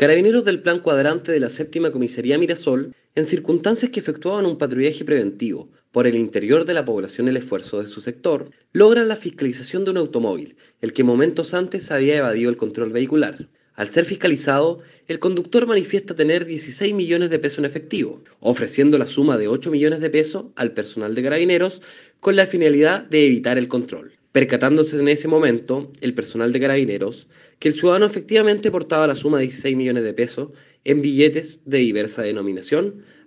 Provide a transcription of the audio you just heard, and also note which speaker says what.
Speaker 1: Carabineros del Plan Cuadrante de la Séptima Comisaría Mirasol, en circunstancias que efectuaban un patrullaje preventivo por el interior de la población el esfuerzo de su sector, logran la fiscalización de un automóvil, el que momentos antes había evadido el control vehicular. Al ser fiscalizado, el conductor manifiesta tener 16 millones de pesos en efectivo, ofreciendo la suma de 8 millones de pesos al personal de carabineros con la finalidad de evitar el control percatándose en ese momento el personal de carabineros que el ciudadano efectivamente portaba la suma de 16 millones de pesos en billetes de diversa denominación,